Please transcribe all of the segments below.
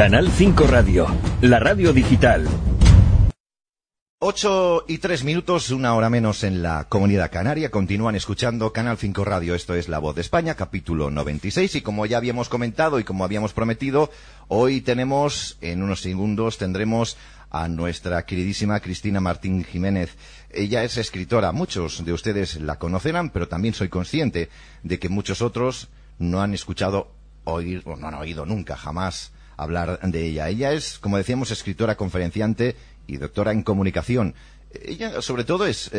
Canal 5 Radio, la radio digital. 8 y 3 minutos, una hora menos en la comunidad canaria. Continúan escuchando Canal 5 Radio. Esto es La Voz de España, capítulo 96. Y como ya habíamos comentado y como habíamos prometido, hoy tenemos, en unos segundos, tendremos a nuestra queridísima Cristina Martín Jiménez. Ella es escritora. Muchos de ustedes la conocerán, pero también soy consciente de que muchos otros no han escuchado oír, o no han oído nunca, jamás hablar de ella. Ella es, como decíamos, escritora, conferenciante y doctora en comunicación. Ella, sobre todo, es,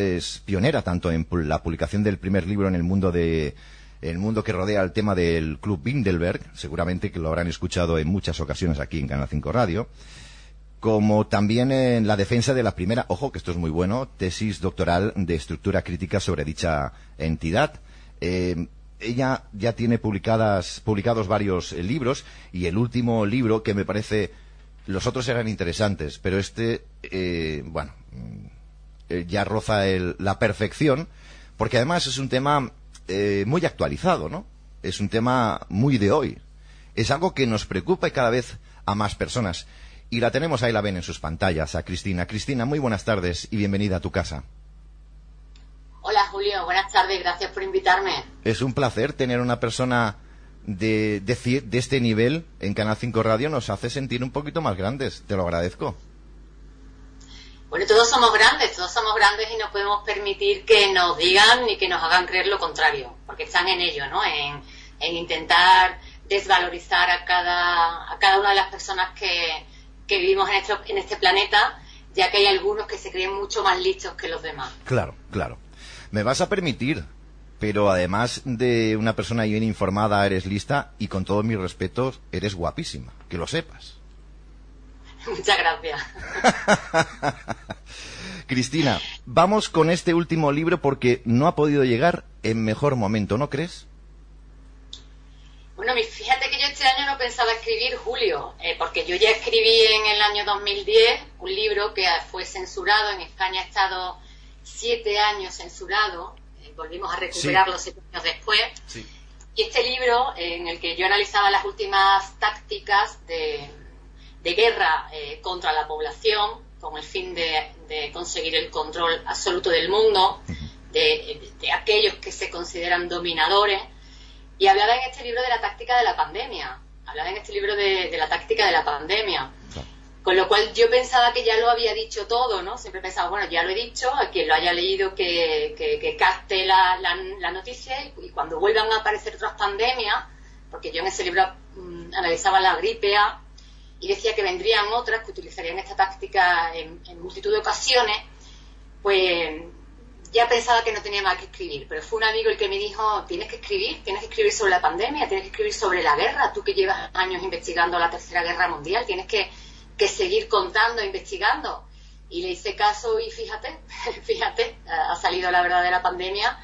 pionera tanto en la publicación del primer libro en el mundo de el mundo que rodea el tema del Club Bindelberg, seguramente que lo habrán escuchado en muchas ocasiones aquí en Canal 5 Radio, como también en la defensa de la primera, ojo que esto es muy bueno, tesis doctoral de estructura crítica sobre dicha entidad. Eh, ella ya tiene publicadas, publicados varios eh, libros y el último libro que me parece, los otros eran interesantes, pero este, eh, bueno, mm, eh, ya roza la perfección, porque además es un tema muy actualizado, ¿no? Es un tema muy de hoy. Es algo que nos preocupa y cada vez a más personas. Y la tenemos ahí, la ven en sus pantallas, a Cristina. Cristina, muy buenas tardes y bienvenida a tu casa. Julio, buenas tardes, gracias por invitarme. Es un placer tener una persona de, de, de, este nivel en Canal 5 Radio, nos hace sentir un poquito más grandes, te lo agradezco. Bueno, todos somos grandes, todos somos grandes y no podemos permitir que nos digan ni que nos hagan creer lo contrario, porque están en ello, ¿no? En, intentar desvalorizar a cada, a cada una de las personas que, que vivimos en este, en este planeta, ya que hay algunos que se creen mucho más listos que los demás. Claro, claro. Me vas a permitir, pero además de una persona bien informada, eres lista y con todos mis respetos, eres guapísima, que lo sepas. Muchas gracias. Cristina, vamos con este último libro porque no ha podido llegar en mejor momento, ¿no crees? Bueno, fíjate que yo este año no pensaba escribir Julio, eh, porque yo ya escribí en el año 2010 un libro que fue censurado, en España ha estado siete años censurado, eh, volvimos a recuperarlo siete años después. Y este libro, en el que yo analizaba las últimas tácticas de, guerra eh, contra la población, con el fin de, conseguir el control absoluto del mundo, de, aquellos que se consideran dominadores, y hablaba en este libro de la táctica de la pandemia, hablaba en este libro de, la táctica de la pandemia. Con lo cual yo pensaba que ya lo había dicho todo, ¿no? Siempre pensaba, bueno, ya lo he dicho, a quien lo haya leído que, que, capte la, la, noticia y, cuando vuelvan a aparecer otras pandemias, porque yo en ese libro mm, analizaba la gripe A y decía que vendrían otras que utilizarían esta táctica en, multitud de ocasiones, pues ya pensaba que no tenía más que escribir, pero fue un amigo el que me dijo, tienes que escribir, tienes que escribir sobre la pandemia, tienes que escribir sobre la guerra, tú que llevas años investigando la Tercera Guerra Mundial, tienes que que seguir contando, investigando. Y le hice caso y fíjate, fíjate, ha salido la verdadera pandemia.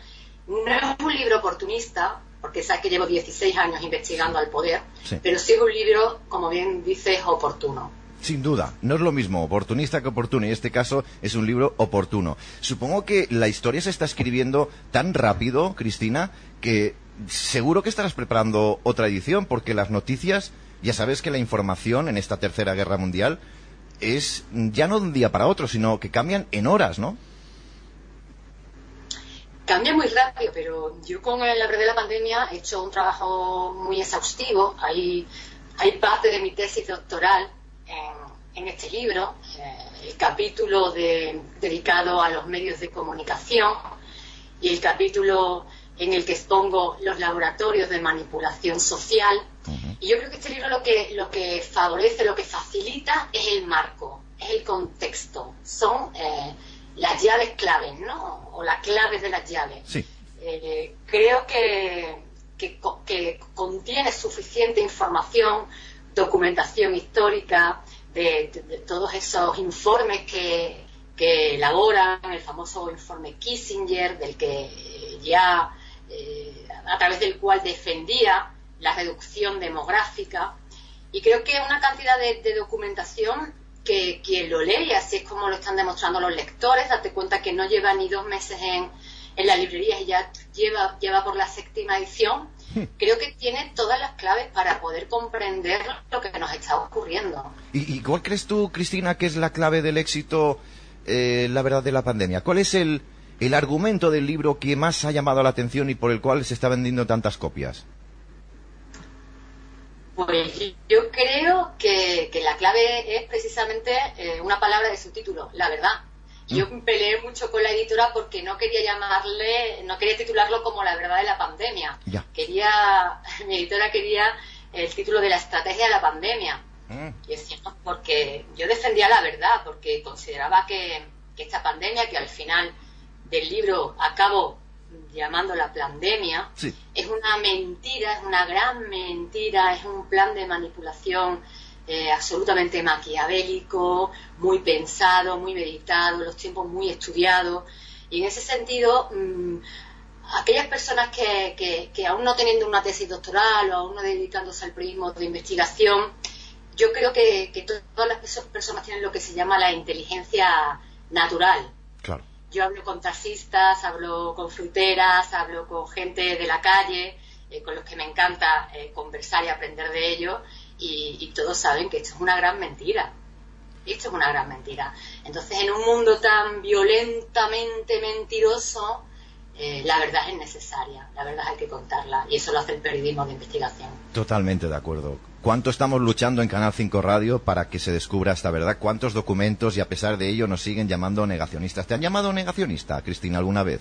No es un libro oportunista, porque sabes que llevo 16 años investigando al poder, pero sí es un libro, como bien dices, oportuno. Sin duda, no es lo mismo oportunista que oportuno, y en este caso es un libro oportuno. Supongo que la historia se está escribiendo tan rápido, Cristina, que seguro que estarás preparando otra edición, porque las noticias ya sabes que la información en esta tercera guerra mundial es ya no de un día para otro, sino que cambian en horas, ¿no? Cambia muy rápido, pero yo con el abre de la pandemia he hecho un trabajo muy exhaustivo. Hay, hay parte de mi tesis doctoral en, este libro, eh, el capítulo dedicado a los medios de comunicación y el capítulo en el que expongo los laboratorios de manipulación social. Y yo creo que este libro lo que, lo que favorece, lo que facilita es el marco, es el contexto, son eh, las llaves claves, ¿no? O las claves de las llaves. Eh, creo que, que, contiene suficiente información, documentación histórica de, todos esos informes que, que elaboran, el famoso informe Kissinger, del que ya eh, a través del cual defendía la reducción demográfica. Y creo que una cantidad de, documentación que quien lo lee, así es como lo están demostrando los lectores, date cuenta que no lleva ni dos meses en, en las librerías y ya lleva, lleva por la séptima edición, hmm. creo que tiene todas las claves para poder comprender lo que nos está ocurriendo. ¿Y, cuál crees tú, Cristina, que es la clave del éxito, eh, la verdad, de la pandemia? ¿Cuál es el, el argumento del libro que más ha llamado la atención y por el cual se está vendiendo tantas copias? Pues yo creo que, la clave es precisamente eh, una palabra de su título, la verdad. Yo mm. peleé mucho con la editora porque no quería llamarle, no quería titularlo como la verdad de la pandemia. Quería, mi editora quería el título de la estrategia de la pandemia. Mm. Y es cierto, porque yo defendía la verdad, porque consideraba que, que esta pandemia, que al final del libro acabo llamando la pandemia, es una mentira, es una gran mentira, es un plan de manipulación eh, absolutamente maquiavélico, muy pensado, muy meditado, los tiempos muy estudiados. Y en ese sentido, mm, aquellas personas que, que, aún no teniendo una tesis doctoral o aún no dedicándose al periodismo de investigación, yo creo que, que todas las personas tienen lo que se llama la inteligencia natural. Yo hablo con taxistas, hablo con fruteras, hablo con gente de la calle, eh, con los que me encanta eh, conversar y aprender de ellos, y, todos saben que esto es una gran mentira. Esto es una gran mentira. Entonces, en un mundo tan violentamente mentiroso, eh, la verdad es necesaria, la verdad hay que contarla, y eso lo hace el periodismo de investigación. Totalmente de acuerdo cuánto estamos luchando en Canal 5 Radio para que se descubra esta verdad, cuántos documentos y a pesar de ello nos siguen llamando negacionistas. ¿Te han llamado negacionista, Cristina, alguna vez?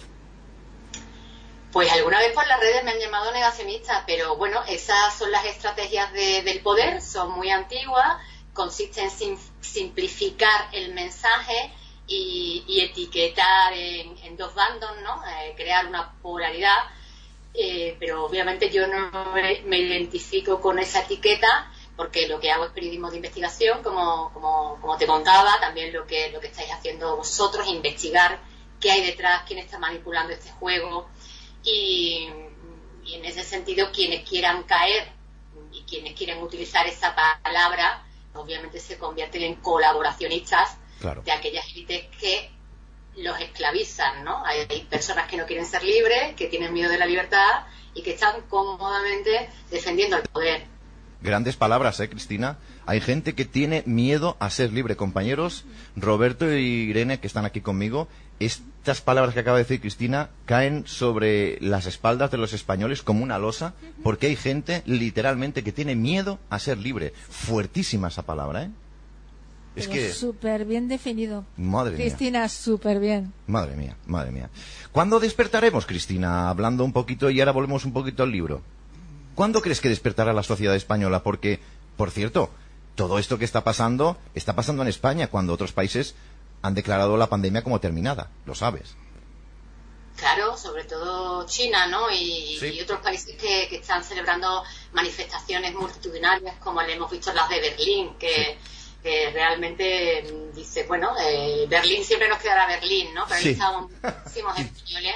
Pues alguna vez por las redes me han llamado negacionista, pero bueno, esas son las estrategias del poder, son muy antiguas, consisten en simplificar el mensaje y, etiquetar en, dos bandos, ¿no? Eh, crear una polaridad eh, pero obviamente yo no me, identifico con esa etiqueta porque lo que hago es periodismo de investigación, como, como, como, te contaba, también lo que, lo que estáis haciendo vosotros, investigar qué hay detrás, quién está manipulando este juego. Y, en ese sentido quienes quieran caer y quienes quieren utilizar esa palabra, obviamente se convierten en colaboracionistas de aquellas élites que los esclavizan, ¿no? Hay, personas que no quieren ser libres, que tienen miedo de la libertad y que están cómodamente defendiendo el poder. Grandes palabras, ¿eh, Cristina? Hay gente que tiene miedo a ser libre. Compañeros, Roberto y Irene, que están aquí conmigo, estas palabras que acaba de decir Cristina caen sobre las espaldas de los españoles como una losa, porque hay gente, literalmente, que tiene miedo a ser libre. Fuertísima esa palabra, ¿eh? Es que... Súper bien definido. Madre Cristina, súper bien. Madre mía, madre mía. ¿Cuándo despertaremos, Cristina? Hablando un poquito y ahora volvemos un poquito al libro. ¿Cuándo crees que despertará la sociedad española? Porque, por cierto, todo esto que está pasando está pasando en España cuando otros países han declarado la pandemia como terminada. Lo sabes. Claro, sobre todo China, ¿no? Y, otros países que, están celebrando manifestaciones multitudinarias, como le hemos visto las de Berlín, que que realmente mm, dice, bueno, eh, Berlín siempre nos quedará Berlín, ¿no? Pero sí. estaban muchísimos españoles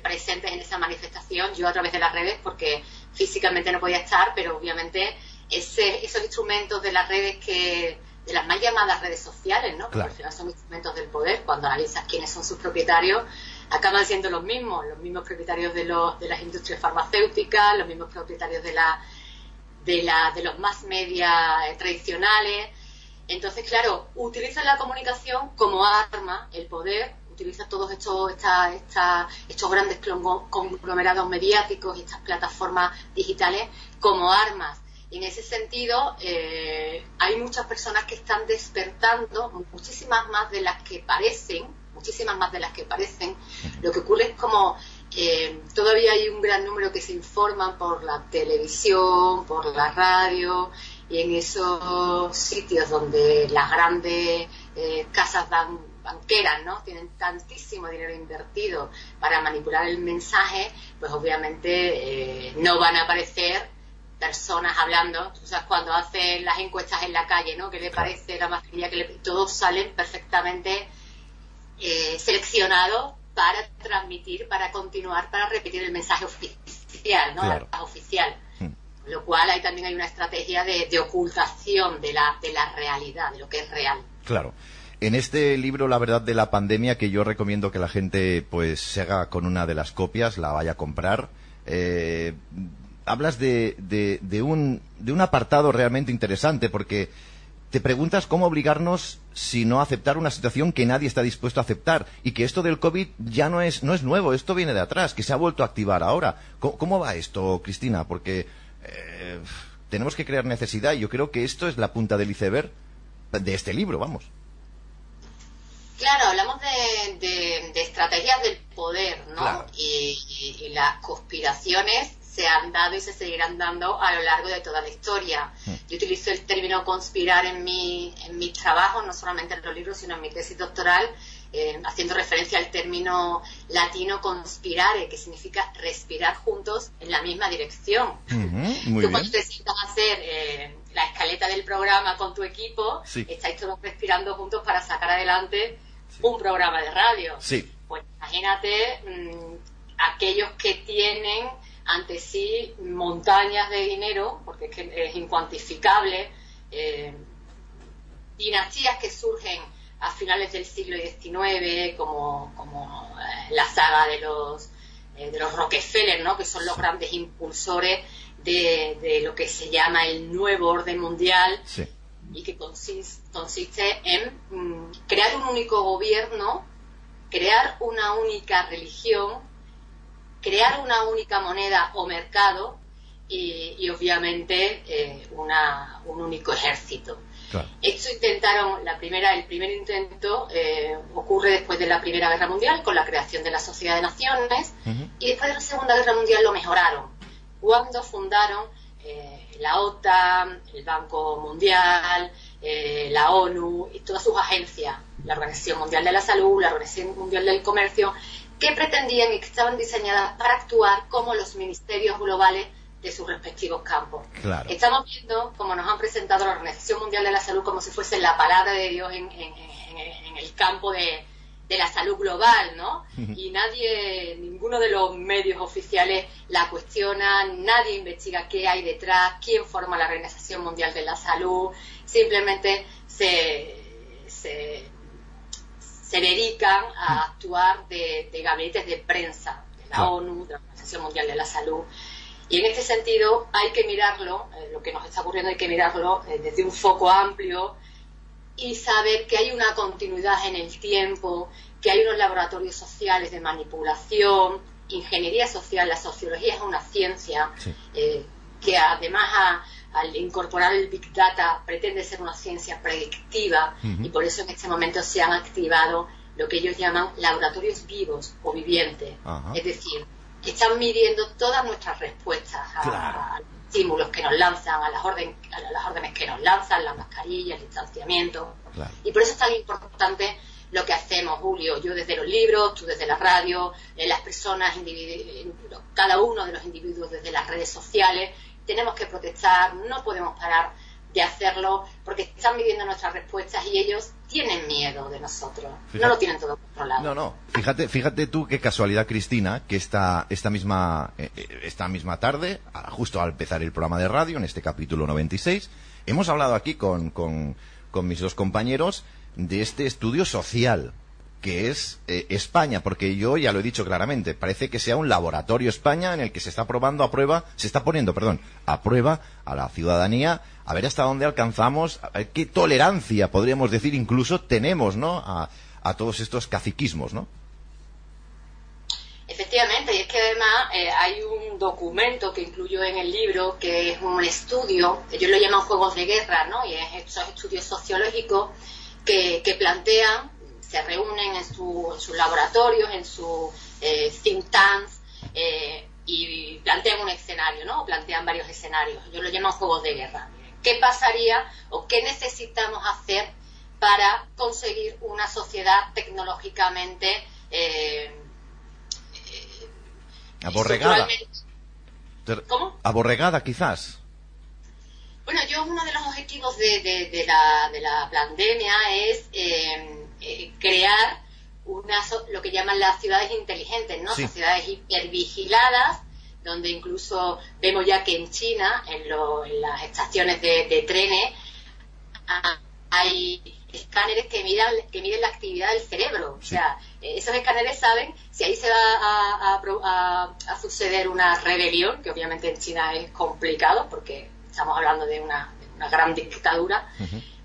presentes en esa manifestación, yo a través de las redes, porque físicamente no podía estar, pero obviamente ese, esos instrumentos de las redes que de las mal llamadas redes sociales, ¿no? Porque al final son instrumentos del poder, cuando analizas quiénes son sus propietarios, acaban siendo los mismos, los mismos propietarios de, los, de las industrias farmacéuticas, los mismos propietarios de, la, de, la, de los más media eh, tradicionales, entonces, claro, utiliza la comunicación como arma, el poder, utiliza todos estos, estos grandes conglomerados mediáticos y estas plataformas digitales como armas. Y en ese sentido, eh, hay muchas personas que están despertando, muchísimas más de las que parecen, muchísimas más de las que parecen. Lo que ocurre es como eh, todavía hay un gran número que se informan por la televisión, por la radio, y en esos sitios donde las grandes eh, casas banqueras ¿no? tienen tantísimo dinero invertido para manipular el mensaje, pues obviamente eh, no van a aparecer personas hablando, o sea, cuando hacen las encuestas en la calle, ¿no? ¿Qué le parece la mascarilla? Que todos salen perfectamente eh, seleccionados para transmitir, para continuar, para repetir el mensaje oficial, ¿no? oficial lo cual ahí también hay una estrategia de, ocultación de la, de la realidad, de lo que es real. Claro. En este libro, La verdad de la pandemia, que yo recomiendo que la gente pues se haga con una de las copias, la vaya a comprar, eh, hablas de, de, un, de un apartado realmente interesante, porque te preguntas cómo obligarnos si no aceptar una situación que nadie está dispuesto a aceptar y que esto del COVID ya no es, no es nuevo, esto viene de atrás, que se ha vuelto a activar ahora. ¿Cómo, va esto, Cristina? Porque eh, tenemos que crear necesidad y yo creo que esto es la punta del iceberg de este libro, vamos. Claro, hablamos de, estrategias del poder, ¿no? y, las conspiraciones se han dado y se seguirán dando a lo largo de toda la historia. Hmm. Yo utilizo el término conspirar en mi, en mis trabajos, no solamente en los libros, sino en mi tesis doctoral, eh, haciendo referencia al término latino conspirare, que significa respirar juntos en la misma dirección. Tú cuando te sientas a hacer eh, la escaleta del programa con tu equipo, estáis todos respirando juntos para sacar adelante un programa de radio. Pues imagínate mm, aquellos que tienen ante sí montañas de dinero, porque es, que es incuantificable, eh, dinastías que surgen a finales del siglo XIX, como, como eh, la saga de los, eh, de los Rockefeller, ¿no? que son los grandes impulsores de, lo que se llama el nuevo orden mundial y que consiste, consiste en mm, crear un único gobierno, crear una única religión, crear una única moneda o mercado y, obviamente eh, un único ejército. Esto intentaron, la primera, el primer intento eh, ocurre después de la Primera Guerra Mundial con la creación de la Sociedad de Naciones y después de la Segunda Guerra Mundial lo mejoraron. Cuando fundaron eh, la OTAN, el Banco Mundial, la ONU y todas sus agencias, la Organización Mundial de la Salud, la Organización Mundial del Comercio, que pretendían y que estaban diseñadas para actuar como los ministerios globales de sus respectivos campos. Estamos viendo como nos han presentado la Organización Mundial de la Salud como si fuese la palabra de Dios en, el campo de, la salud global, ¿no? Y nadie, ninguno de los medios oficiales la cuestiona, nadie investiga qué hay detrás, quién forma la Organización Mundial de la Salud, simplemente se, se se dedican a actuar de, gabinetes de prensa de la ONU, de la Organización Mundial de la Salud. Y en este sentido hay que mirarlo, eh, lo que nos está ocurriendo hay que mirarlo eh, desde un foco amplio y saber que hay una continuidad en el tiempo, que hay unos laboratorios sociales de manipulación, ingeniería social, la sociología es una ciencia eh, que además al incorporar el Big Data, pretende ser una ciencia predictiva y por eso en este momento se han activado lo que ellos llaman laboratorios vivos o vivientes. Es decir, que están midiendo todas nuestras respuestas a, los estímulos que nos lanzan, a las, orden, a las órdenes que nos lanzan, las mascarillas, el distanciamiento. Y por eso es tan importante lo que hacemos, Julio, yo desde los libros, tú desde la radio, eh, las personas, cada uno de los individuos desde las redes sociales, tenemos que protestar, no podemos parar de hacerlo porque están viviendo nuestras respuestas y ellos tienen miedo de nosotros. no lo tienen todo controlado. No, no. Fíjate, fíjate tú qué casualidad, Cristina, que esta, esta, misma, eh, eh, esta misma tarde, justo al empezar el programa de radio, en este capítulo 96, hemos hablado aquí con, con, con mis dos compañeros de este estudio social que es eh, España, porque yo ya lo he dicho claramente, parece que sea un laboratorio España en el que se está probando a prueba, se está poniendo, perdón, a prueba a la ciudadanía, a ver hasta dónde alcanzamos, a ver qué tolerancia, podríamos decir, incluso tenemos, ¿no? A, todos estos caciquismos, ¿no? Efectivamente, y es que además eh, hay un documento que incluyo en el libro que es un estudio, ellos lo llaman juegos de guerra, ¿no? Y es estos estudios sociológicos que, que plantean se reúnen en, sus laboratorios, en sus eh, think tanks eh, y plantean un escenario, ¿no? plantean varios escenarios. Yo lo llamo juegos de guerra. ¿Qué pasaría o qué necesitamos hacer para conseguir una sociedad tecnológicamente eh, aborregada? ¿Cómo? Aborregada, quizás. Bueno, yo uno de los objetivos de, la, de la, pandemia es eh, crear una, lo que llaman las ciudades inteligentes, ¿no? Sociedades hipervigiladas, donde incluso vemos ya que en China, en, las estaciones de, trenes, hay escáneres que miran que miden la actividad del cerebro. O sea, esos escáneres saben si ahí se va a, suceder una rebelión, que obviamente en China es complicado porque estamos hablando de una, gran dictadura.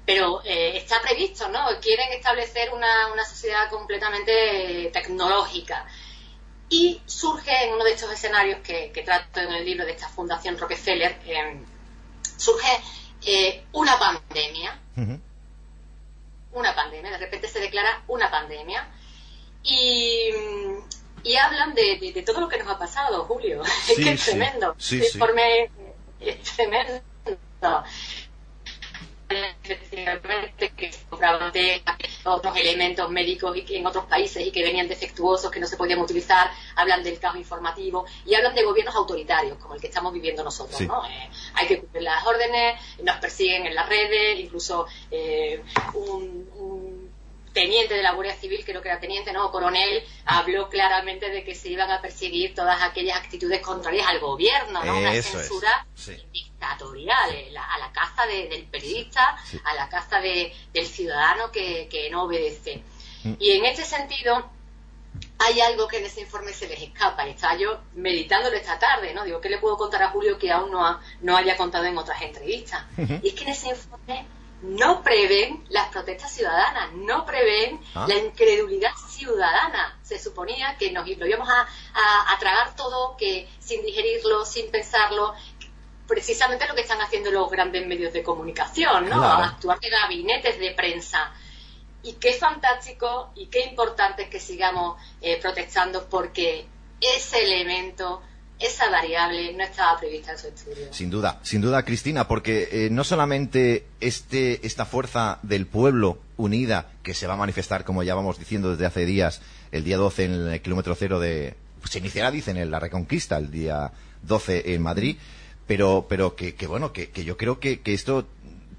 Pero eh, está previsto, ¿no? Quieren establecer una, una sociedad completamente tecnológica. Y surge en uno de estos escenarios que, trato en el libro de esta Fundación Rockefeller, em, surge eh, una pandemia. Una pandemia, de repente se declara una pandemia. Y, hablan de, todo lo que nos ha pasado, Julio. es que es tremendo. Sí, es tremendo efectivamente que compraban otros elementos médicos y que en otros países y que venían defectuosos que no se podían utilizar, hablan del caos informativo y hablan de gobiernos autoritarios como el que estamos viviendo nosotros. ¿no? Eh, hay que cumplir las órdenes, nos persiguen en las redes, incluso eh, un teniente de la Guardia Civil, creo que era teniente, no, coronel, habló claramente de que se iban a perseguir todas aquellas actitudes contrarias al gobierno, ¿no? Una censura dictatorial, a la caza del periodista, a la caza del ciudadano que, no obedece. Mm. Y en este sentido, hay algo que en ese informe se les escapa. Y estaba yo meditándolo esta tarde, ¿no? Digo, ¿qué le puedo contar a Julio que aún no, no haya contado en otras entrevistas? Y es que en ese informe no prevén las protestas ciudadanas, no prevén ah. la incredulidad ciudadana. Se suponía que nos lo íbamos a, tragar todo, que sin digerirlo, sin pensarlo, precisamente lo que están haciendo los grandes medios de comunicación, ¿no? Actuar de gabinetes de prensa. Y qué fantástico y qué importante es que sigamos eh, protestando porque ese elemento esa variable no estaba prevista en su estudio. Sin duda, sin duda, Cristina, porque eh, no solamente este, esta fuerza del pueblo unida que se va a manifestar, como ya vamos diciendo desde hace días, el día 12 en el kilómetro cero de. Se iniciará, dicen, en la Reconquista, el día 12 en Madrid, pero, pero que, bueno, que, yo creo que, esto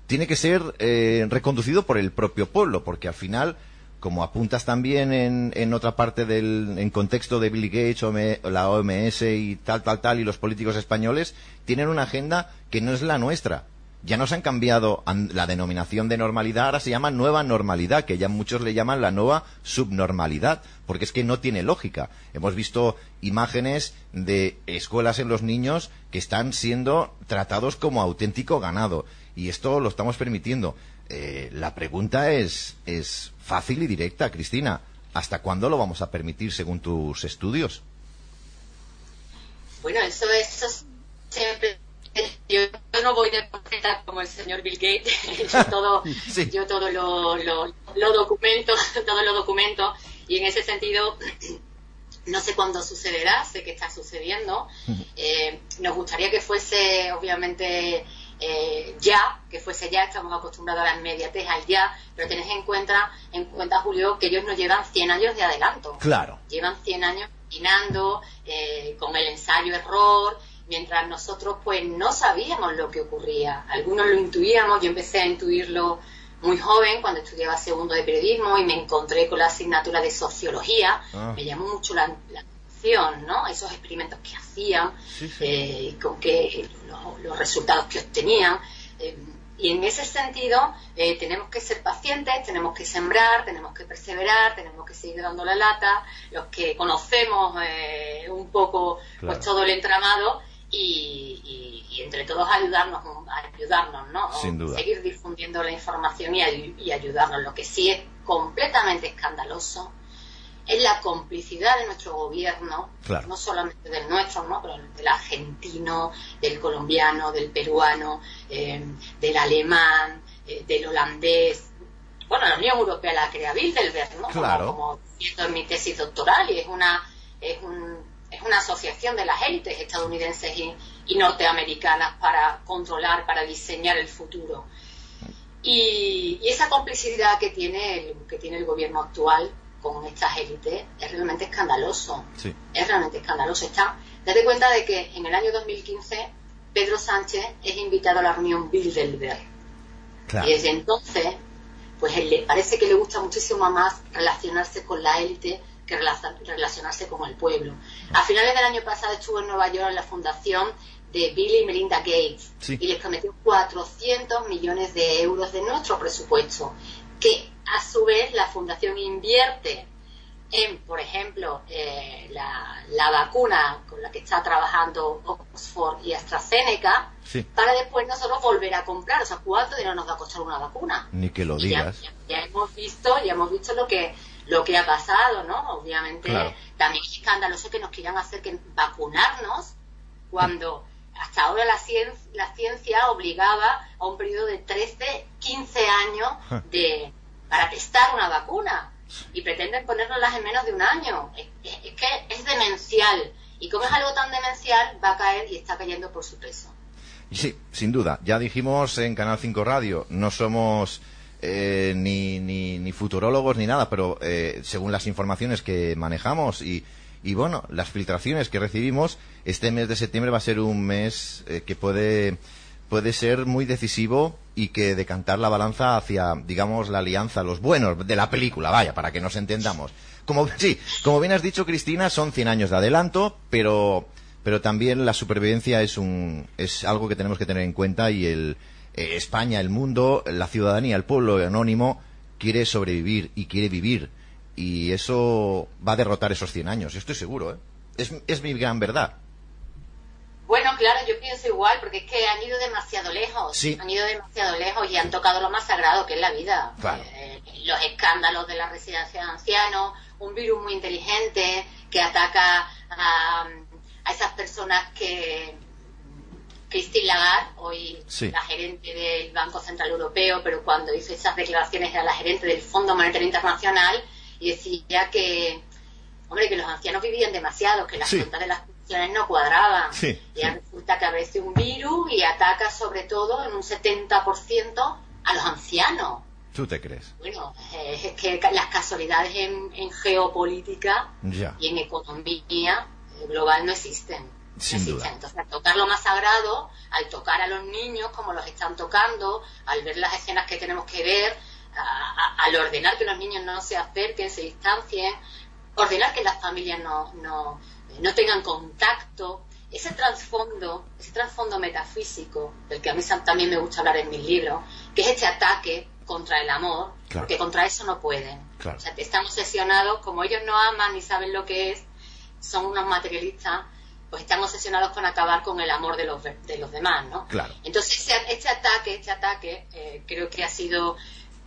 tiene que ser eh, reconducido por el propio pueblo, porque al final como apuntas también en, en otra parte del en contexto de Bill Gates, o la OMS y tal, tal, tal, y los políticos españoles, tienen una agenda que no es la nuestra. Ya nos han cambiado la denominación de normalidad, ahora se llama nueva normalidad, que ya muchos le llaman la nueva subnormalidad, porque es que no tiene lógica. Hemos visto imágenes de escuelas en los niños que están siendo tratados como auténtico ganado, y esto lo estamos permitiendo. Eh, la pregunta es, es fácil y directa, Cristina. ¿Hasta cuándo lo vamos a permitir según tus estudios? Bueno, eso, es siempre. Yo, no voy de profeta como el señor Bill Gates. yo todo, yo todo lo, lo, documento, todo lo documento. Y en ese sentido, no sé cuándo sucederá, sé que está sucediendo. Eh, nos gustaría que fuese, obviamente, eh, ya, que fuese ya, estamos acostumbrados a la inmediatez al ya, pero tenés en cuenta, en cuenta, Julio, que ellos nos llevan 100 años de adelanto. Claro. Llevan 100 años caminando, eh, con el ensayo-error, mientras nosotros pues no sabíamos lo que ocurría. Algunos lo intuíamos, yo empecé a intuirlo muy joven, cuando estudiaba segundo de periodismo y me encontré con la asignatura de sociología, ah. me llamó mucho la, la ¿no? Esos experimentos que hacían, eh, con que, los, resultados que obtenían. Eh, y en ese sentido eh, tenemos que ser pacientes, tenemos que sembrar, tenemos que perseverar, tenemos que seguir dando la lata, los que conocemos un poco pues todo el entramado y, entre todos ayudarnos, ayudarnos, ¿no? Seguir difundiendo la información y, y ayudarnos. Lo que sí es completamente escandaloso es la complicidad de nuestro gobierno, no solamente del nuestro, ¿no? pero del argentino, del colombiano, del peruano, eh, del alemán, eh, del holandés. Bueno, la Unión Europea la crea Bilderberg, ¿no? Claro. Como, esto en mi tesis doctoral y es una, es, un, es una asociación de las élites estadounidenses y, y norteamericanas para controlar, para diseñar el futuro. Y, y, esa complicidad que tiene el, que tiene el gobierno actual con estas élites es realmente escandaloso. Es realmente escandaloso. Está, date cuenta de que en el año 2015 Pedro Sánchez es invitado a la reunión Bilderberg. Y desde entonces, pues le parece que le gusta muchísimo más relacionarse con la élite que relacionarse con el pueblo. A finales del año pasado estuvo en Nueva York en la fundación de Bill y Melinda Gates y les prometió 400 millones de euros de nuestro presupuesto que a su vez la fundación invierte en, por ejemplo, eh, la, vacuna con la que está trabajando Oxford y AstraZeneca, para después nosotros volver a comprar. O sea, ¿cuánto dinero nos va a costar una vacuna? Ni que lo digas. Ya, hemos visto, ya hemos visto lo que lo que ha pasado, ¿no? Obviamente también es escandaloso que nos quieran hacer que vacunarnos cuando hasta ahora la ciencia, la ciencia obligaba a un periodo de 13, 15 años de, para testar una vacuna y pretenden ponernoslas en menos de un año. Es, que es demencial. Y como es algo tan demencial, va a caer y está cayendo por su peso. Sí, sin duda. Ya dijimos en Canal 5 Radio, no somos eh, ni, ni, futurólogos ni nada, pero eh, según las informaciones que manejamos y, y, bueno, las filtraciones que recibimos, este mes de septiembre va a ser un mes eh, que puede puede ser muy decisivo y que decantar la balanza hacia, digamos, la alianza, los buenos de la película, vaya, para que nos entendamos. Como, sí, como bien has dicho, Cristina, son 100 años de adelanto, pero, pero también la supervivencia es, un, es algo que tenemos que tener en cuenta y el, eh, España, el mundo, la ciudadanía, el pueblo anónimo quiere sobrevivir y quiere vivir. Y eso va a derrotar esos 100 años, estoy seguro, ¿eh? Es, es mi gran verdad. Bueno, claro, yo pienso igual, porque es que han ido demasiado lejos. Han ido demasiado lejos y han tocado lo más sagrado que es la vida. Eh, los escándalos de la residencia de ancianos, un virus muy inteligente que ataca a, esas personas que. Christine Lagarde, hoy la gerente del Banco Central Europeo, pero cuando hizo esas declaraciones era la gerente del Fondo Monetario Internacional y decía que, hombre, que los ancianos vivían demasiado, que las cuentas de las no cuadraban. y resulta que aparece un virus y ataca sobre todo en un 70% a los ancianos. ¿Tú te crees? Bueno, es que las casualidades en, geopolítica y en economía global no existen. Sin duda. Entonces, al tocar lo más sagrado, al tocar a los niños como los están tocando, al ver las escenas que tenemos que ver, al ordenar que los niños no se acerquen, se distancien, ordenar que las familias no, no, no tengan contacto, ese trasfondo, ese trasfondo metafísico, del que a mí también me gusta hablar en mis libros, que es este ataque contra el amor, porque contra eso no pueden. O sea, están obsesionados, como ellos no aman ni saben lo que es, son unos materialistas, pues están obsesionados con acabar con el amor de los, de los demás, ¿no? Entonces, este ataque, este ataque, eh, creo que ha sido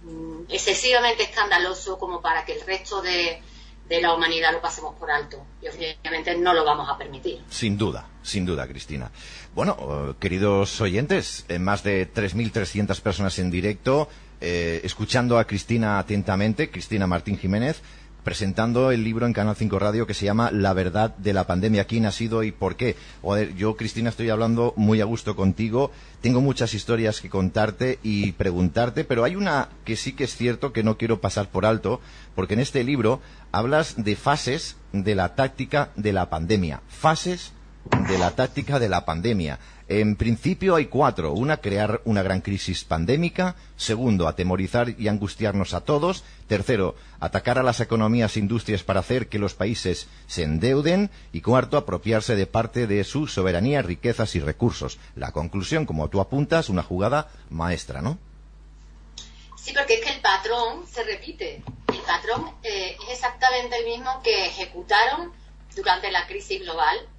mm, excesivamente escandaloso como para que el resto de, de la humanidad lo pasemos por alto. Y obviamente no lo vamos a permitir. Sin duda, sin duda, Cristina. Bueno, eh, queridos oyentes, eh, más de 3.300 personas en directo, eh, escuchando a Cristina atentamente, Cristina Martín Jiménez, presentando el libro en Canal 5 Radio que se llama La verdad de la pandemia. ¿Quién ha sido y por qué? Yo, Cristina, estoy hablando muy a gusto contigo. Tengo muchas historias que contarte y preguntarte, pero hay una que sí que es cierto que no quiero pasar por alto, porque en este libro hablas de fases de la táctica de la pandemia. Fases de la táctica de la pandemia. En principio hay cuatro. Una, crear una gran crisis pandémica. Segundo, atemorizar y angustiarnos a todos. Tercero, atacar a las economías e industrias para hacer que los países se endeuden. Y cuarto, apropiarse de parte de su soberanía, riquezas y recursos. La conclusión, como tú apuntas, una jugada maestra, ¿no? Sí, porque es que el patrón se repite. El patrón eh, es exactamente el mismo que ejecutaron durante la crisis global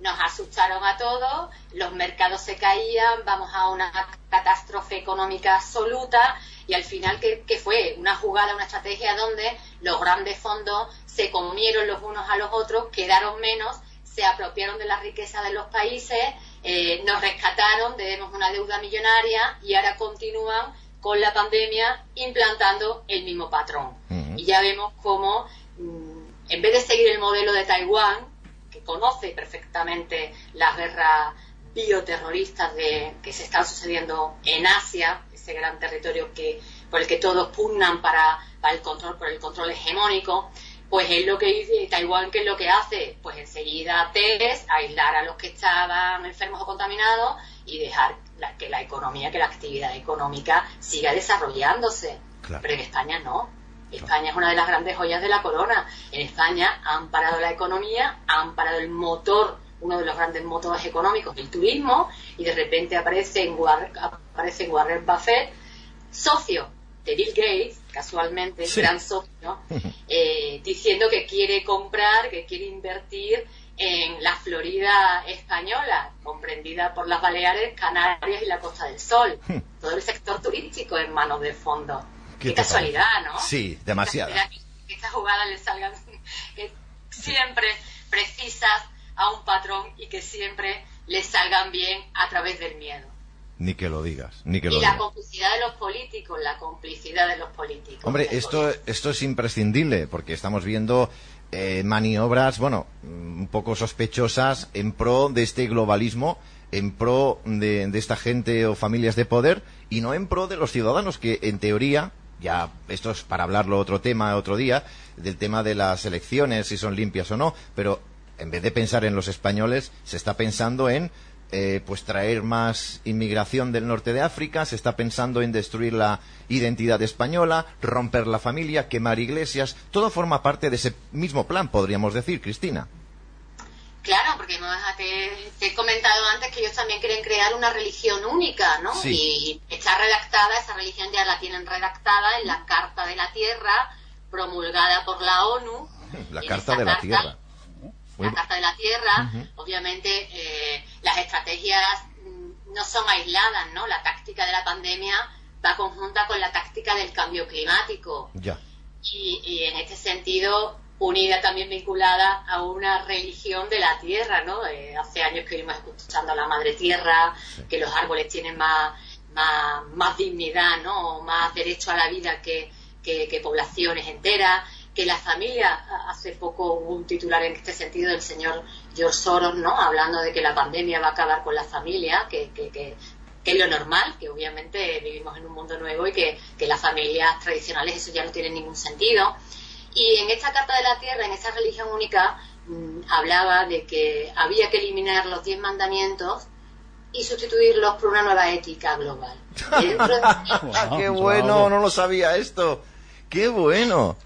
nos asustaron a todos, los mercados se caían, vamos a una catástrofe económica absoluta y al final que, fue una jugada, una estrategia donde los grandes fondos se comieron los unos a los otros, quedaron menos, se apropiaron de la riqueza de los países, eh, nos rescataron, debemos una deuda millonaria y ahora continúan con la pandemia implantando el mismo patrón. Y ya vemos cómo, mm, en vez de seguir el modelo de Taiwán, conoce perfectamente las guerras bioterroristas de, que se están sucediendo en Asia, ese gran territorio que, por el que todos pugnan para, el control, por el control hegemónico, pues es lo que dice Taiwán, que es lo que hace, pues enseguida test, aislar a los que estaban enfermos o contaminados y dejar que la economía, que la actividad económica siga desarrollándose. Pero en España no. España es una de las grandes joyas de la corona. En España han parado la economía, han parado el motor, uno de los grandes motores económicos, el turismo, y de repente aparece en Warren, aparece en Warren Buffett, socio de Bill Gates, casualmente, gran socio, eh, diciendo que quiere comprar, que quiere invertir en la Florida española, comprendida por las Baleares, Canarias y la Costa del Sol. Todo el sector turístico en manos de fondo. Qué, casualidad, ¿no? Sí, demasiado. Que estas jugadas le salgan, que siempre precisas a un patrón y que siempre le salgan bien a través del miedo. Ni que lo digas, ni que y la complicidad de los políticos, la complicidad de los políticos. Hombre, esto, esto es imprescindible, porque estamos viendo eh, maniobras, bueno, un poco sospechosas en pro de este globalismo, en pro de, de, esta gente o familias de poder y no en pro de los ciudadanos que, en teoría, ya esto es para hablarlo otro tema otro día, del tema de las elecciones, si son limpias o no, pero en vez de pensar en los españoles, se está pensando en eh, pues traer más inmigración del norte de África, se está pensando en destruir la identidad española, romper la familia, quemar iglesias, todo forma parte de ese mismo plan, podríamos decir, Cristina. Porque no te, he comentado antes que ellos también quieren crear una religión única, ¿no? Y está redactada, esa religión ya la tienen redactada en la Carta de la Tierra, promulgada por la ONU. La Carta de la Tierra la Carta de la Tierra, obviamente eh, las estrategias mm, no son aisladas, ¿no? La táctica de la pandemia va conjunta con la táctica del cambio climático. Ya. Y, en este sentido, unida también vinculada a una religión de la tierra, ¿no? Eh, hace años que venimos escuchando a la madre tierra, que los árboles tienen más, más, dignidad, ¿no? Más derecho a la vida que, que poblaciones enteras que la familia, hace poco hubo un titular en este sentido del señor George Soros, ¿no? Hablando de que la pandemia va a acabar con la familia, que, que, es lo normal, que obviamente vivimos en un mundo nuevo y que, las familias tradicionales eso ya no tiene ningún sentido. Y en esta Carta de la Tierra, en esa religión única, mm, hablaba de que había que eliminar los diez mandamientos y sustituirlos por una nueva ética global. ¡Qué bueno! No lo sabía esto. ¡Qué bueno!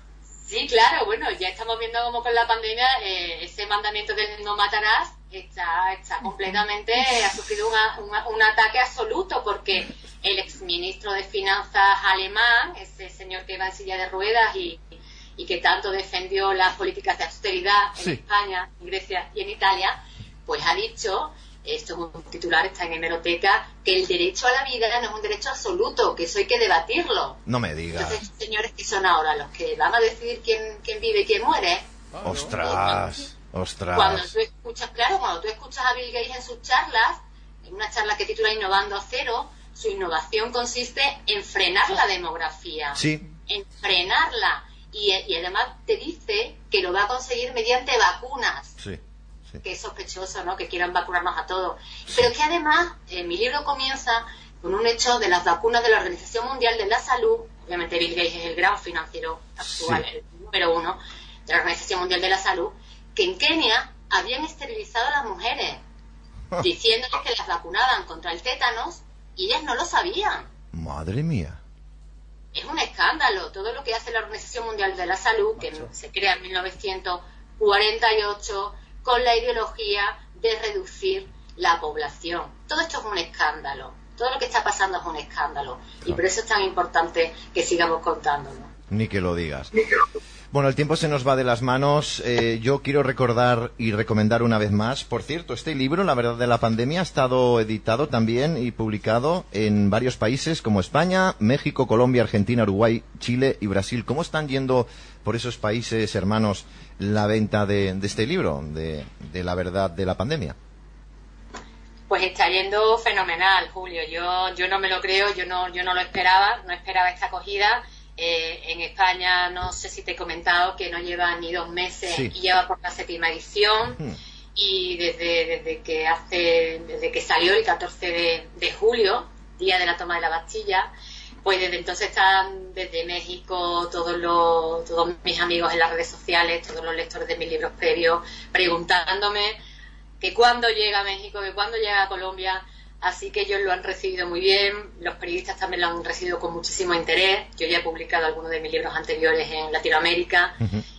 Sí, claro, bueno, ya estamos viendo como con la pandemia eh, ese mandamiento del no matarás está, está completamente, ha sufrido un ataque absoluto porque el exministro de Finanzas alemán, ese señor que va en silla de ruedas y, y que tanto defendió las políticas de austeridad en España, en Grecia y en Italia, pues ha dicho esto es un titular, está en hemeroteca, que el derecho a la vida no es un derecho absoluto, que eso hay que debatirlo. No me digas. Entonces, señores que son ahora los que van a decidir quién, quién vive y quién muere. Ostras, ostras. Cuando tú escuchas, claro, cuando tú escuchas a Bill Gates en sus charlas, en una charla que titula Innovando a Cero, su innovación consiste en frenar la demografía. Sí. En frenarla. Y, y además te dice que lo va a conseguir mediante vacunas. Sí que es sospechoso, ¿no? Que quieran vacunarnos a todos. Pero que además, eh, mi libro comienza con un hecho de las vacunas de la Organización Mundial de la Salud. Obviamente Bill Gates es el gran financiero actual, el número uno de la Organización Mundial de la Salud, que en Kenia habían esterilizado a las mujeres, diciéndoles que las vacunaban contra el tétanos y ellas no lo sabían. Madre mía. Es un escándalo todo lo que hace la Organización Mundial de la Salud, que se crea en 1948 con la ideología de reducir la población. Todo esto es un escándalo. Todo lo que está pasando es un escándalo. Y por eso es tan importante que sigamos contándolo. Ni que lo digas. Bueno, el tiempo se nos va de las manos. Eh, yo quiero recordar y recomendar una vez más. Por cierto, este libro, La verdad de la pandemia, ha estado editado también y publicado en varios países como España, México, Colombia, Argentina, Uruguay, Chile y Brasil. ¿Cómo están yendo por esos países hermanos la venta de, este libro, de, La verdad de la pandemia? Pues está yendo fenomenal, Julio. Yo, yo no me lo creo, yo no, yo no lo esperaba, no esperaba esta acogida. Eh, en España, no sé si te he comentado que no lleva ni dos meses y lleva por la séptima edición. Hmm. Y desde, desde que hace, desde que salió el 14 de, de julio, día de la toma de la Bastilla, pues desde entonces están desde México todos los, todos mis amigos en las redes sociales, todos los lectores de mis libros previos, preguntándome que cuándo llega a México, que cuándo llega a Colombia. Así que ellos lo han recibido muy bien, los periodistas también lo han recibido con muchísimo interés. Yo ya he publicado algunos de mis libros anteriores en Latinoamérica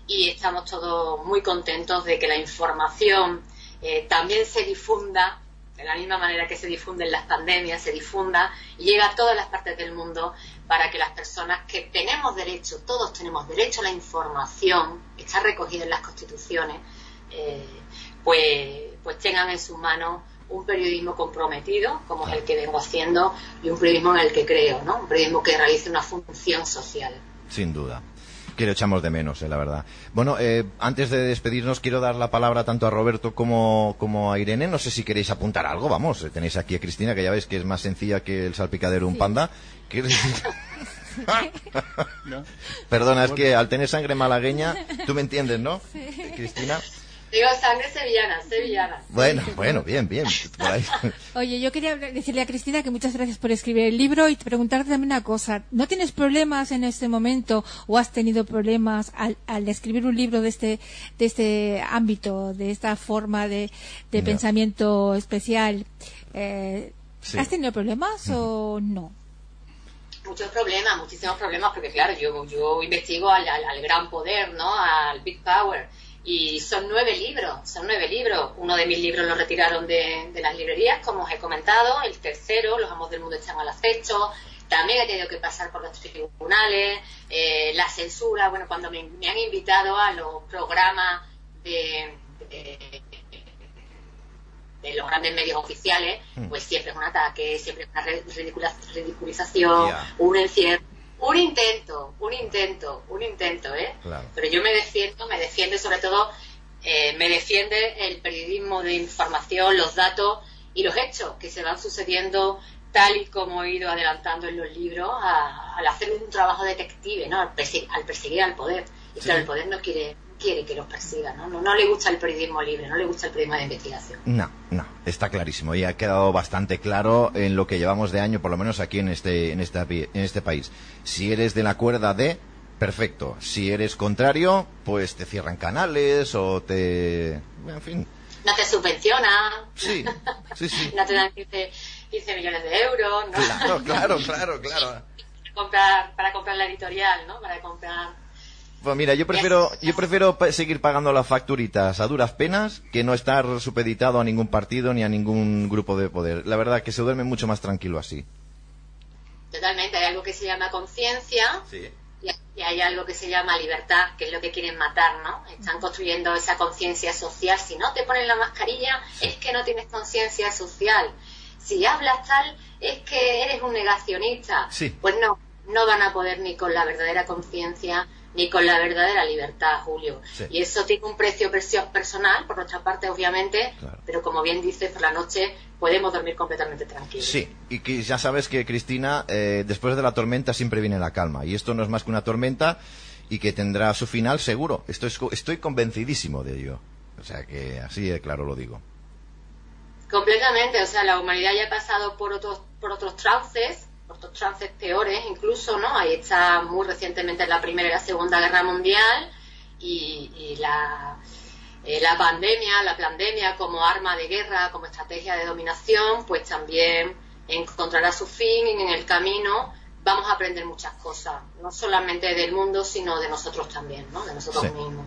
y estamos todos muy contentos de que la información eh, también se difunda de la misma manera que se difunden las pandemias, se difunda y llega a todas las partes del mundo para que las personas que tenemos derecho, todos tenemos derecho a la información, está recogida en las constituciones, eh, pues, pues tengan en sus manos un periodismo comprometido, como es el que vengo haciendo, y un periodismo en el que creo, ¿no? Un periodismo que realice una función social. Sin duda que lo echamos de menos, eh, la verdad. Bueno, eh, antes de despedirnos, quiero dar la palabra tanto a Roberto como, como a Irene. No sé si queréis apuntar algo, vamos. Eh, tenéis aquí a Cristina, que ya veis que es más sencilla que el salpicadero un panda. Perdona, es que al tener sangre malagueña, tú me entiendes, ¿no? Cristina. Digo sangre sevillana, sevillana. Bueno, bueno, bien, bien. Oye, yo quería decirle a Cristina que muchas gracias por escribir el libro y preguntarte también una cosa. ¿No tienes problemas en este momento o has tenido problemas al, escribir un libro de este, de este ámbito, de esta forma de, pensamiento especial? Eh, ¿Has tenido problemas o no? muchos problemas, muchísimos problemas, porque claro, yo, yo investigo al, al, gran poder, ¿no? Al Big Power. Y son nueve libros, son nueve libros. Uno de mis libros lo retiraron de, las librerías, como os he comentado. El tercero, Los Amos del Mundo están al acecho. También he tenido que pasar por los tribunales. Eh, la censura, bueno, cuando me, han invitado a los programas de, de, los grandes medios oficiales, hmm. pues siempre es un ataque, siempre es una ridiculización, un encierro un intento, un intento, un intento, ¿eh? Pero yo me defiendo, me defiende sobre todo, eh, me defiende el periodismo de información, los datos y los hechos que se van sucediendo tal y como he ido adelantando en los libros al hacer un trabajo detective, ¿no? Al, perseguir al poder. Y claro, el poder no quiere quiere que los persiga, ¿no? ¿no? le gusta el periodismo libre, no le gusta el periodismo de investigación. No, no, está clarísimo y ha quedado bastante claro en lo que llevamos de año, por lo menos aquí en este, en esta, en este país. Si eres de la cuerda de, perfecto. Si eres contrario, pues te cierran canales o te... en fin. No te subvenciona. Sí, sí, sí. no te dan 15, millones de euros, ¿no? Claro, claro, claro, claro. comprar, para comprar la editorial, ¿no? Para comprar pues mira, yo prefiero, yo prefiero seguir pagando las facturitas a duras penas que no estar supeditado a ningún partido ni a ningún grupo de poder. La verdad que se duerme mucho más tranquilo así. Totalmente, hay algo que se llama conciencia y hay algo que se llama libertad, que es lo que quieren matar, ¿no? Están construyendo esa conciencia social. Si no te ponen la mascarilla, es que no tienes conciencia social. Si hablas tal, es que eres un negacionista. Pues no, no van a poder ni con la verdadera conciencia ni con la verdadera libertad, Julio. Y eso tiene un precio personal, por nuestra parte, obviamente, pero como bien dices, por la noche podemos dormir completamente tranquilos. Sí, y que ya sabes que, Cristina, eh, después de la tormenta siempre viene la calma. Y esto no es más que una tormenta y que tendrá su final seguro. Estoy, estoy convencidísimo de ello. O sea que así de claro lo digo. Completamente, o sea, la humanidad ya ha pasado por otros, por otros trauces otros trances peores incluso, ¿no? Ahí está muy recientemente la Primera y la Segunda Guerra Mundial y, la, eh, la pandemia, la pandemia como arma de guerra, como estrategia de dominación, pues también encontrará su fin y en el camino vamos a aprender muchas cosas, no solamente del mundo, sino de nosotros también, ¿no? De nosotros mismos.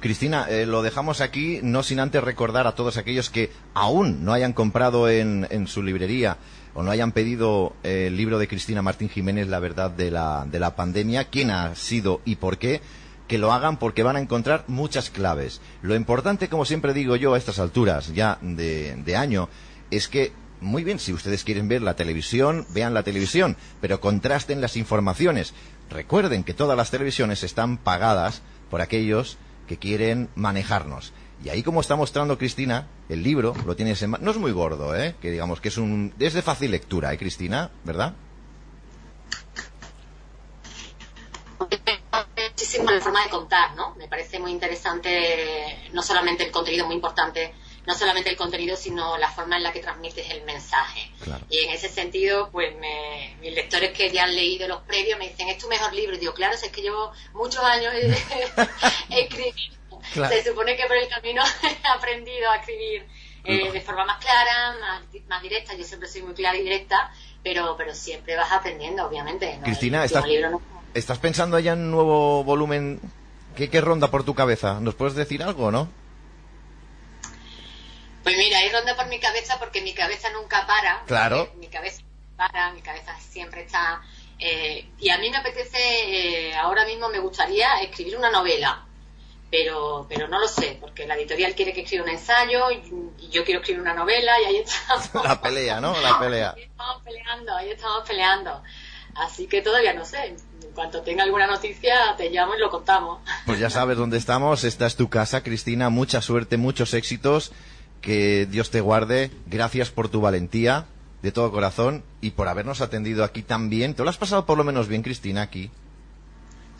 Cristina, eh, lo dejamos aquí, no sin antes recordar a todos aquellos que aún no hayan comprado en, en su librería o no hayan pedido eh, el libro de Cristina Martín Jiménez, La verdad de la, de la pandemia, quién ha sido y por qué, que lo hagan porque van a encontrar muchas claves. Lo importante, como siempre digo yo a estas alturas ya de, de año, es que muy bien, si ustedes quieren ver la televisión, vean la televisión, pero contrasten las informaciones. Recuerden que todas las televisiones están pagadas por aquellos que quieren manejarnos. Y ahí como está mostrando Cristina, el libro lo tienes en no es muy gordo, ¿eh? Que digamos que es un es de fácil lectura, ¿eh, Cristina? ¿Verdad? Muchísimo la forma de contar, ¿no? Me parece muy interesante, no solamente el contenido muy importante, no solamente el contenido, sino la forma en la que transmites el mensaje. Y en ese sentido, pues mis lectores que ya han leído los previos me dicen, es tu mejor libro. Y digo, claro, es que llevo muchos años escribiendo se supone que por el camino he aprendido a escribir eh, de forma más clara, más, directa. Yo siempre soy muy clara y directa, pero, pero siempre vas aprendiendo, obviamente. Cristina, ¿estás, pensando ya en un nuevo volumen? ¿Qué, ¿Qué ronda por tu cabeza? ¿Nos puedes decir algo, no? Pues mira, ahí ronda por mi cabeza porque mi cabeza nunca para. Claro. Mi cabeza para, mi cabeza siempre está... eh, y a mí me apetece, eh, ahora mismo me gustaría escribir una novela, pero, pero no lo sé, porque la editorial quiere que escriba un ensayo y, yo quiero escribir una novela y ahí estamos. La pelea, ¿no? La pelea. Ahí estamos peleando, ahí estamos peleando. Así que todavía no sé. En cuanto tenga alguna noticia, te llamo y lo contamos. Pues ya sabes dónde estamos. Esta es tu casa, Cristina. Mucha suerte, muchos éxitos. Que Dios te guarde. Gracias por tu valentía, de todo corazón, y por habernos atendido aquí tan bien. ¿Te lo has pasado por lo menos bien, Cristina, aquí?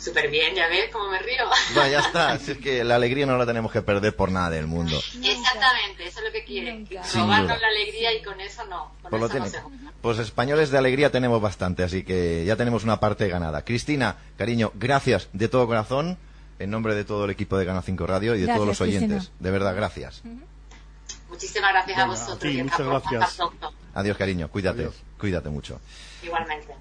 Súper bien, ya ves cómo me río. Va, ya está. Si es que la alegría no la tenemos que perder por nada del mundo. Exactamente, eso es lo que quieren. Robarnos duda. la alegría y con eso no. Con Pues, lo eso no tiene- se pues españoles de alegría tenemos bastante, así que ya tenemos una parte ganada. Cristina, cariño, gracias de todo corazón, en nombre de todo el equipo de Canal 5 Radio y de Gracias, todos los oyentes. Cristina. De verdad, gracias. Muchísimas gracias a vosotros a ti, muchas gracias. Adiós, cariño, cuídate, Adiós. cuídate mucho. Igualmente.